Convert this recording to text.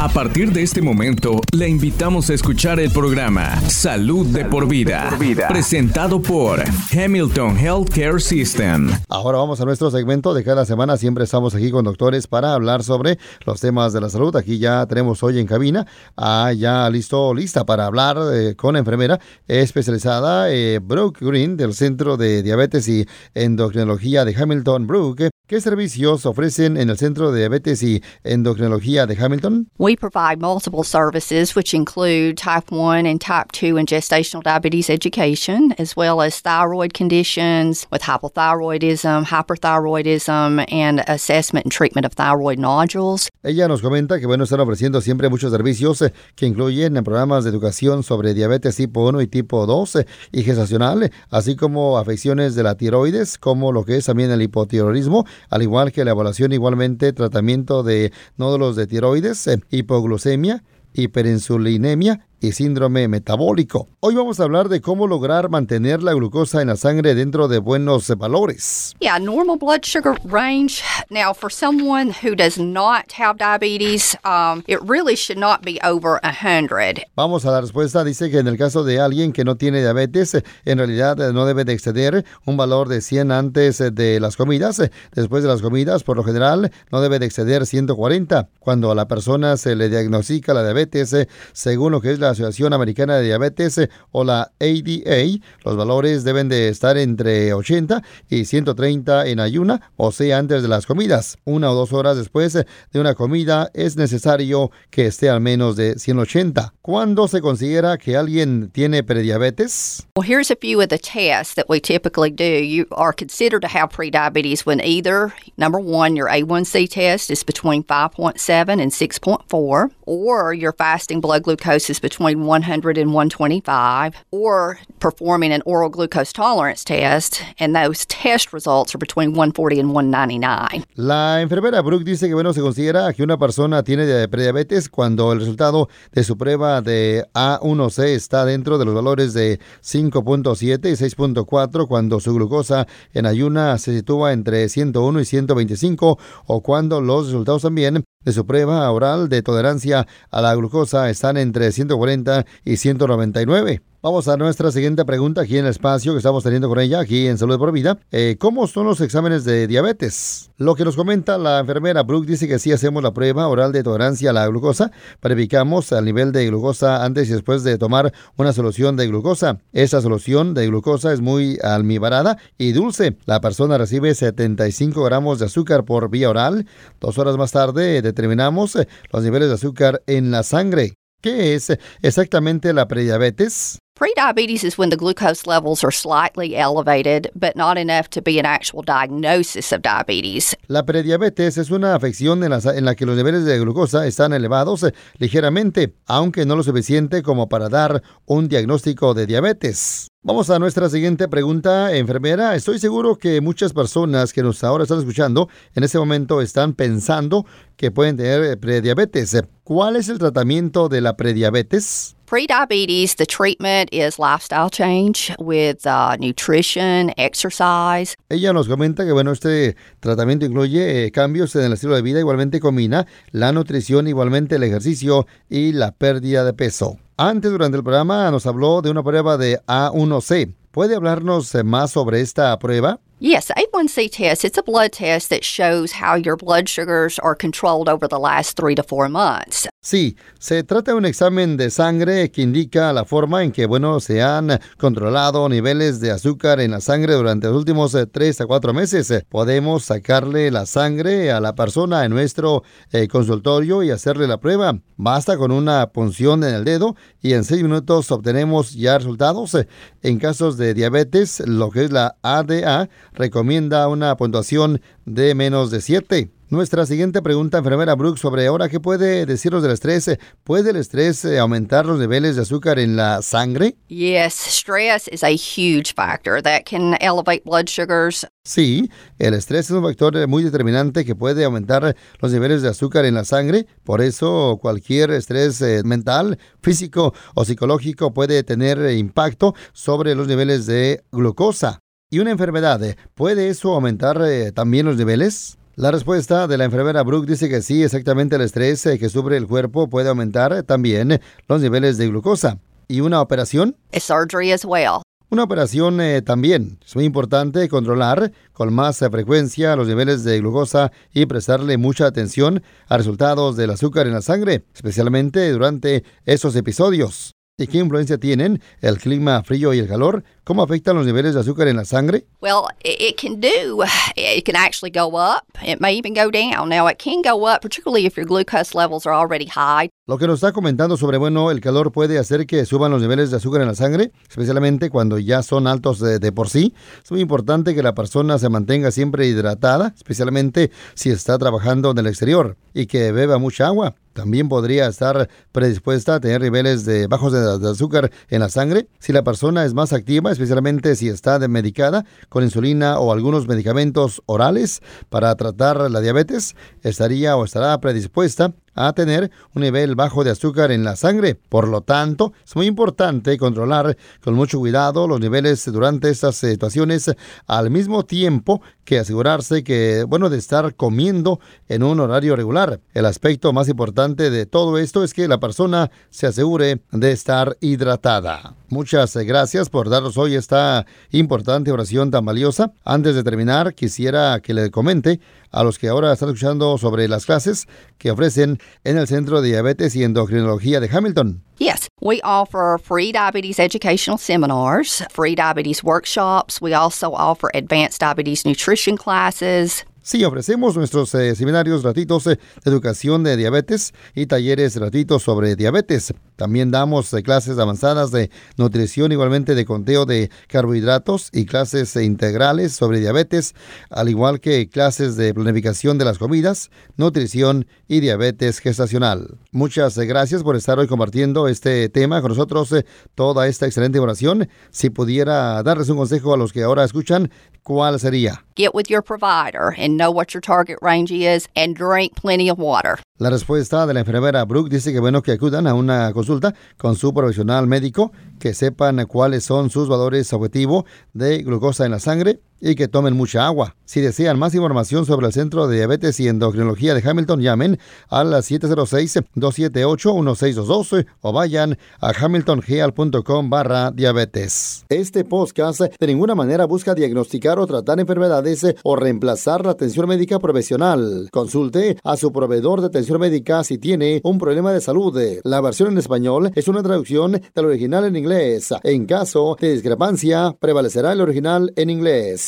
A partir de este momento, le invitamos a escuchar el programa Salud, de, por vida, presentado por Hamilton Healthcare System. Ahora vamos a nuestro segmento de cada semana. Siempre estamos aquí con doctores para hablar sobre los temas de la salud. Aquí ya tenemos hoy en cabina, ah, ya listo, lista para hablar eh, con la enfermera especializada eh, Brooke Green del Centro de Diabetes y Endocrinología de Hamilton. Brooke, ¿qué servicios ofrecen en el Centro de Diabetes y Endocrinología de Hamilton? We provide multiple services, which include type 1 and type 2 and gestational diabetes education, as well as thyroid conditions with hypothyroidism, hyperthyroidism, and assessment and treatment of thyroid nodules. Ella nos comenta que bueno, están ofreciendo siempre muchos servicios que incluyen programas de educación sobre diabetes tipo 1 y tipo 2 eh, y gestacional, así como afecciones de la tiroides, como lo que es también el hipotiroidismo, al igual que la evaluación igualmente tratamiento de nódulos de tiroides eh, hipoglucemia, hiperinsulinemia y síndrome metabólico. Hoy vamos a hablar de cómo lograr mantener la glucosa en la sangre dentro de buenos valores. Yeah, normal blood sugar range. Now, for someone who does not have diabetes, um, it really should not be over 100. Vamos a la respuesta. Dice que en el caso de alguien que no tiene diabetes, en realidad no debe de exceder un valor de 100 antes de las comidas. Después de las comidas, por lo general, no debe de exceder 140. Cuando a la persona se le diagnostica la diabetes, según lo que es la Asociación Americana de Diabetes eh, o la ADA, los valores deben de estar entre 80 y 130 en ayuna, o sea, antes de las comidas. Una o dos horas después eh, de una comida es necesario que esté al menos de 180. ¿Cuándo se considera que alguien tiene prediabetes? Well, here's a few of the tests that we typically do. You are considered to have prediabetes when either, number one, your A1C test is between 5.7 and 6.4, or your fasting blood glucose is between between 100 and 125, or performing an oral glucose tolerance test, and those test results are between 140 and 199. La enfermera Brooke dice que bueno, se considera que una persona tiene prediabetes cuando el resultado de su prueba de A1C está dentro de los valores de 5.7 y 6.4 cuando su glucosa en ayuna se sitúa entre 101 y 125 o cuando los resultados también de su prueba oral de tolerancia a la glucosa están entre 140 y 199. Vamos a nuestra siguiente pregunta aquí en el espacio que estamos teniendo con ella, aquí en Salud por Vida. Eh, ¿Cómo son los exámenes de diabetes? Lo que nos comenta la enfermera Brooke dice que sí hacemos la prueba oral de tolerancia a la glucosa. Verificamos el nivel de glucosa antes y después de tomar una solución de glucosa. Esta solución de glucosa es muy almibarada y dulce. La persona recibe 75 gramos de azúcar por vía oral. Dos horas más tarde determinamos los niveles de azúcar en la sangre. ¿Qué es exactamente la prediabetes? Prediabetes is when the glucose levels are slightly elevated, but not enough to be an actual diagnosis of diabetes. La prediabetes es una afección en la, en la que los niveles de glucosa están elevados eh, ligeramente, aunque no lo suficiente como para dar un diagnóstico de diabetes. Vamos a nuestra siguiente pregunta, enfermera. Estoy seguro que muchas personas que nos ahora están escuchando en este momento están pensando que pueden tener eh, prediabetes. ¿Cuál es el tratamiento de la prediabetes? Prediabetes, the treatment is lifestyle change with uh, nutrition, exercise. Ella nos comenta que bueno, este tratamiento incluye eh, cambios en el estilo de vida, igualmente combina la nutrición, igualmente el ejercicio y la pérdida de peso. Antes, durante el programa, nos habló de una prueba de A1C. ¿Puede hablarnos eh, más sobre esta prueba? Yes, A1C test, it's a blood test that shows how your blood sugars are controlled over the last three to four months. Sí, se trata de un examen de sangre que indica la forma en que, bueno, se han controlado niveles de azúcar en la sangre durante los últimos eh, tres a cuatro meses. Podemos sacarle la sangre a la persona en nuestro eh, consultorio y hacerle la prueba. Basta con una punción en el dedo y en seis minutos obtenemos ya resultados. En casos de diabetes, lo que es la ADA, recomienda una puntuación de menos de 7. Nuestra siguiente pregunta, enfermera Brooks, sobre ahora qué puede decirnos del estrés. ¿Puede el estrés eh, aumentar los niveles de azúcar en la sangre? Yes, stress is a huge factor that can elevate blood sugars. Sí, el estrés es un factor eh, muy determinante que puede aumentar los niveles de azúcar en la sangre. Por eso, cualquier estrés eh, mental, físico o psicológico puede tener impacto sobre los niveles de glucosa. ¿Y una enfermedad? ¿Puede eso aumentar también los niveles? La respuesta de la enfermera Brooke dice que sí, exactamente el estrés eh, que sufre el cuerpo puede aumentar también los niveles de glucosa. ¿Y una operación? A surgery as well. Una operación eh, también. Es muy importante controlar con más eh, frecuencia los niveles de glucosa y prestarle mucha atención a resultados del azúcar en la sangre, especialmente durante esos episodios. ¿Y qué influencia tienen el clima frío y el calor? ¿Cómo afectan los niveles de azúcar en la sangre? Well, it, can do. It can actually go up. It may even go down. Now, it can go up, particularly if your glucose levels are already high. Lo que nos está comentando sobre, bueno, el calor puede hacer que suban los niveles de azúcar en la sangre, especialmente cuando ya son altos de, de, por sí. Es muy importante que la persona se mantenga siempre hidratada, especialmente si está trabajando en el exterior, y que beba mucha agua. También podría estar predispuesta a tener niveles de bajos de, de azúcar en la sangre. Si la persona es más activa, especialmente si está medicada con insulina o algunos medicamentos orales para tratar la diabetes, estaría o estará predispuesta a tener un nivel bajo de azúcar en la sangre. Por lo tanto, es muy importante controlar con mucho cuidado los niveles durante estas situaciones al mismo tiempo que asegurarse que, bueno, de estar comiendo en un horario regular. El aspecto más importante de todo esto es que la persona se asegure de estar hidratada. Muchas gracias por darnos hoy esta importante oración tan valiosa. Antes de terminar, quisiera que le comente a los que ahora están escuchando sobre las clases que ofrecen en el Centro de Diabetes y Endocrinología de Hamilton. Yes, we offer free diabetes educational seminars, free diabetes workshops. We also offer advanced diabetes nutrition classes. Sí, ofrecemos nuestros eh, seminarios gratuitos eh, de educación de diabetes y talleres gratuitos sobre diabetes. También damos eh, clases avanzadas de nutrición, igualmente de conteo de carbohidratos y clases integrales sobre diabetes, al igual que clases de planificación de las comidas, nutrición y diabetes gestacional. Muchas gracias por estar hoy compartiendo este tema con nosotros, toda esta excelente oración. Si pudiera darles un consejo a los que ahora escuchan, ¿cuál sería? Get with your provider and know what your target range is and drink plenty of water. La respuesta de la enfermera Brooke dice que bueno que acudan a una consulta con su profesional médico, que sepan cuáles son sus valores objetivo de glucosa en la sangre y que tomen mucha agua. Si desean más información sobre el Centro de Diabetes y Endocrinología de Hamilton, llamen al 706-278-1622 o vayan a hamiltongeal.com barra diabetes. Este podcast de ninguna manera busca diagnosticar o tratar enfermedades o reemplazar la atención médica profesional. Consulte a su proveedor de atención médica si tiene un problema de salud. La versión en español es una traducción del original en inglés. En caso de discrepancia, prevalecerá el original en inglés.